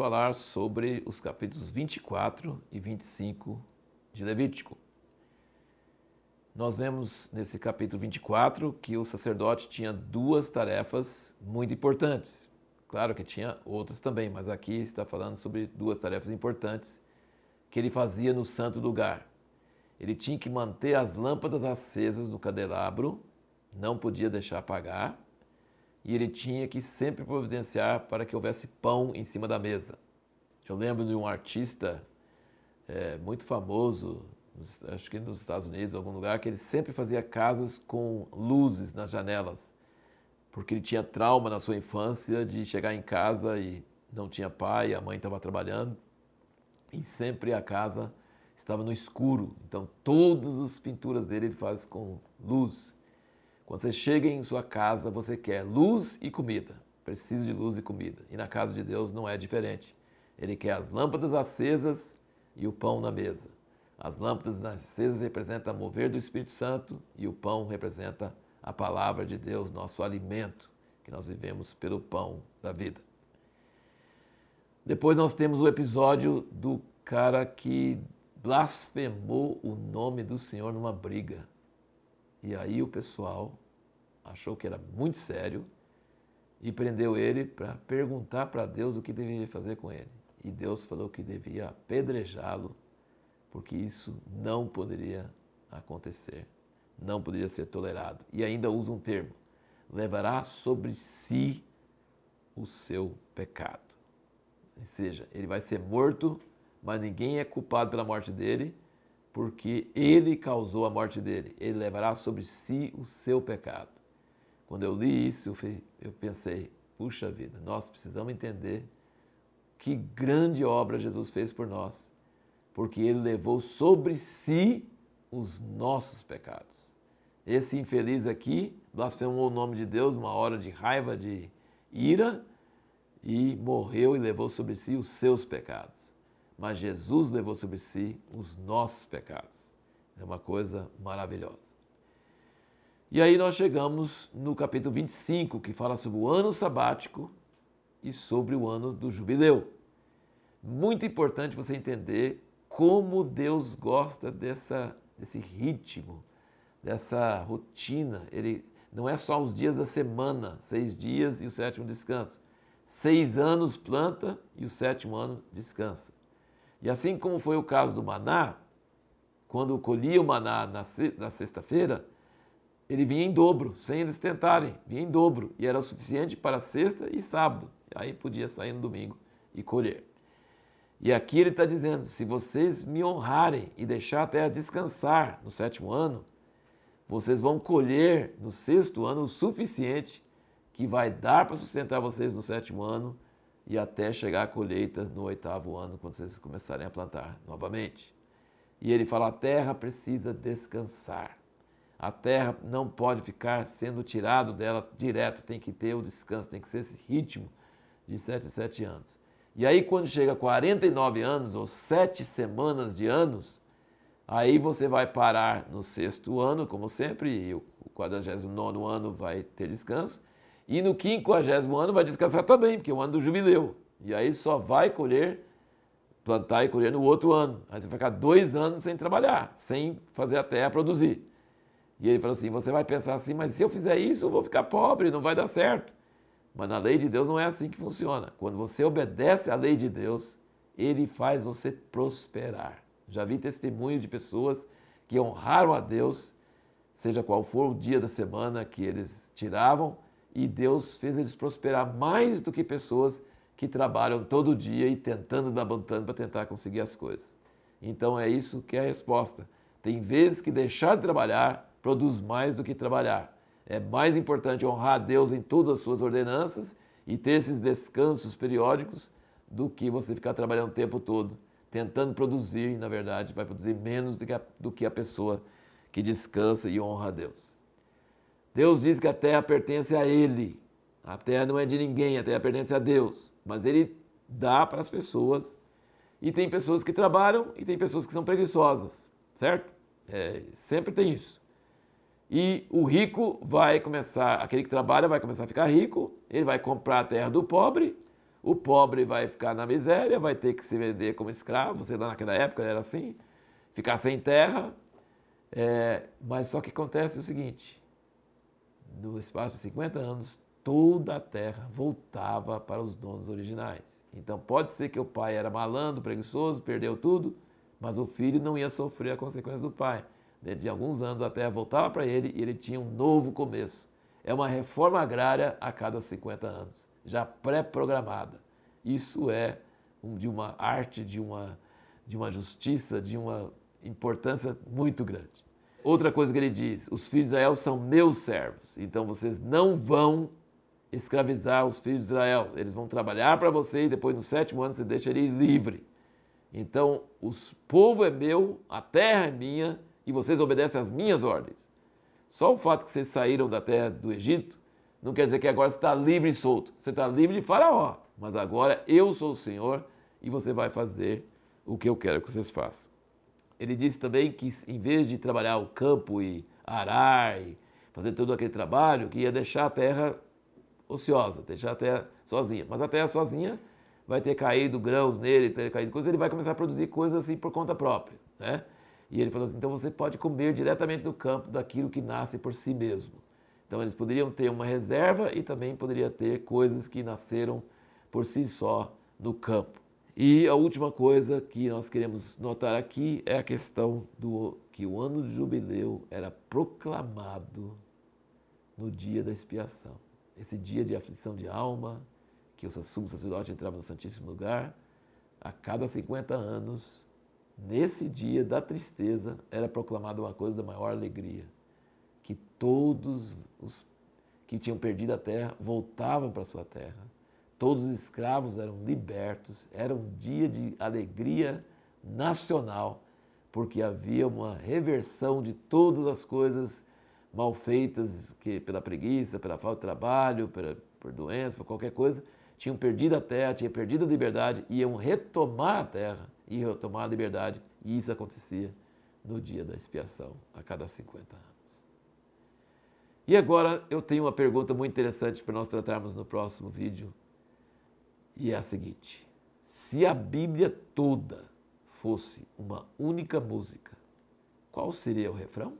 falar sobre os capítulos 24 e 25 de Levítico. Nós vemos nesse capítulo 24 que o sacerdote tinha duas tarefas muito importantes. Claro que tinha outras também, mas aqui está falando sobre duas tarefas importantes que ele fazia no santo lugar. Ele tinha que manter as lâmpadas acesas no candelabro, não podia deixar apagar, e ele tinha que sempre providenciar para que houvesse pão em cima da mesa. Eu lembro de um artista é, muito famoso, acho que nos Estados Unidos, em algum lugar, que ele sempre fazia casas com luzes nas janelas, porque ele tinha trauma na sua infância de chegar em casa e não tinha pai, a mãe estava trabalhando, e sempre a casa estava no escuro. Então, todas as pinturas dele ele faz com luz. Quando você chega em sua casa, você quer luz e comida. Precisa de luz e comida. E na casa de Deus não é diferente. Ele quer as lâmpadas acesas e o pão na mesa. As lâmpadas acesas representam o mover do Espírito Santo e o pão representa a palavra de Deus, nosso alimento, que nós vivemos pelo pão da vida. Depois nós temos o episódio do cara que blasfemou o nome do Senhor numa briga. E aí o pessoal achou que era muito sério e prendeu ele para perguntar para Deus o que deveria fazer com ele. E Deus falou que devia apedrejá-lo, porque isso não poderia acontecer, não poderia ser tolerado. E ainda usa um termo: levará sobre si o seu pecado. Ou seja, ele vai ser morto, mas ninguém é culpado pela morte dele, porque ele causou a morte dele. Ele levará sobre si o seu pecado. Quando eu li isso, eu pensei, puxa vida, nós precisamos entender que grande obra Jesus fez por nós, porque ele levou sobre si os nossos pecados. Esse infeliz aqui blasfemou o nome de Deus numa hora de raiva, de ira, e morreu e levou sobre si os seus pecados mas Jesus levou sobre si os nossos pecados. É uma coisa maravilhosa. E aí nós chegamos no capítulo 25, que fala sobre o ano sabático e sobre o ano do jubileu. Muito importante você entender como Deus gosta dessa, desse ritmo, dessa rotina. Ele não é só os dias da semana, seis dias e o sétimo descanso. Seis anos planta e o sétimo ano descansa. E assim como foi o caso do maná, quando colhia o maná na sexta-feira, ele vinha em dobro, sem eles tentarem, vinha em dobro, e era o suficiente para sexta e sábado. Aí podia sair no domingo e colher. E aqui ele está dizendo: se vocês me honrarem e deixar a terra descansar no sétimo ano, vocês vão colher no sexto ano o suficiente que vai dar para sustentar vocês no sétimo ano e até chegar à colheita no oitavo ano, quando vocês começarem a plantar novamente. E ele fala: a terra precisa descansar. A terra não pode ficar sendo tirado dela direto, tem que ter o descanso, tem que ser esse ritmo de 7 a 7 anos. E aí, quando chega a 49 anos, ou 7 semanas de anos, aí você vai parar no sexto ano, como sempre, e o 49 ano vai ter descanso, e no quinquagésimo ano vai descansar também, porque é o ano do jubileu. E aí só vai colher, plantar e colher no outro ano. Aí você vai ficar dois anos sem trabalhar, sem fazer a terra produzir. E ele falou assim: você vai pensar assim, mas se eu fizer isso, eu vou ficar pobre, não vai dar certo. Mas na lei de Deus não é assim que funciona. Quando você obedece à lei de Deus, ele faz você prosperar. Já vi testemunho de pessoas que honraram a Deus, seja qual for o dia da semana que eles tiravam, e Deus fez eles prosperar mais do que pessoas que trabalham todo dia e tentando dar botando para tentar conseguir as coisas. Então é isso que é a resposta. Tem vezes que deixar de trabalhar produz mais do que trabalhar. É mais importante honrar a Deus em todas as suas ordenanças e ter esses descansos periódicos do que você ficar trabalhando o tempo todo, tentando produzir e, na verdade, vai produzir menos do que a, do que a pessoa que descansa e honra a Deus. Deus diz que a terra pertence a Ele. A terra não é de ninguém, a terra pertence a Deus. Mas Ele dá para as pessoas. E tem pessoas que trabalham e tem pessoas que são preguiçosas, certo? É, sempre tem isso. E o rico vai começar, aquele que trabalha vai começar a ficar rico, ele vai comprar a terra do pobre, O pobre vai ficar na miséria, vai ter que se vender como escravo, sei lá, naquela época era assim, ficar sem terra. É, mas só que acontece o seguinte: no espaço de 50 anos, toda a terra voltava para os donos originais. Então pode ser que o pai era malandro, preguiçoso, perdeu tudo, mas o filho não ia sofrer a consequência do pai. Dentro de alguns anos a terra voltava para ele e ele tinha um novo começo. É uma reforma agrária a cada 50 anos já pré-programada. Isso é de uma arte, de uma, de uma justiça, de uma importância muito grande. Outra coisa que ele diz: os filhos de Israel são meus servos, então vocês não vão escravizar os filhos de Israel. Eles vão trabalhar para você e depois no sétimo ano você deixa ele livre. Então, o povo é meu, a terra é minha e vocês obedecem às minhas ordens. Só o fato que vocês saíram da terra do Egito não quer dizer que agora você está livre e solto. Você está livre de Faraó. Mas agora eu sou o Senhor e você vai fazer o que eu quero que vocês façam. Ele disse também que em vez de trabalhar o campo e arar e fazer todo aquele trabalho, que ia deixar a terra ociosa, deixar a terra sozinha. Mas a terra sozinha vai ter caído grãos nele, ter caído coisas, ele vai começar a produzir coisas assim por conta própria. Né? E ele falou assim: então você pode comer diretamente do campo daquilo que nasce por si mesmo. Então eles poderiam ter uma reserva e também poderia ter coisas que nasceram por si só no campo. E a última coisa que nós queremos notar aqui é a questão do que o ano de jubileu era proclamado no dia da expiação. Esse dia de aflição de alma, que o sumo sacerdote entrava no Santíssimo Lugar, a cada 50 anos, nesse dia da tristeza, era proclamada uma coisa da maior alegria que todos os que tinham perdido a terra voltavam para sua terra. Todos os escravos eram libertos. Era um dia de alegria nacional, porque havia uma reversão de todas as coisas mal feitas, que pela preguiça, pela falta de trabalho, pela, por doença, por qualquer coisa, tinham perdido a terra, tinham perdido a liberdade, iam retomar a terra, iam retomar a liberdade, e isso acontecia no dia da expiação, a cada 50 anos. E agora eu tenho uma pergunta muito interessante para nós tratarmos no próximo vídeo. E é a seguinte: se a Bíblia toda fosse uma única música, qual seria o refrão?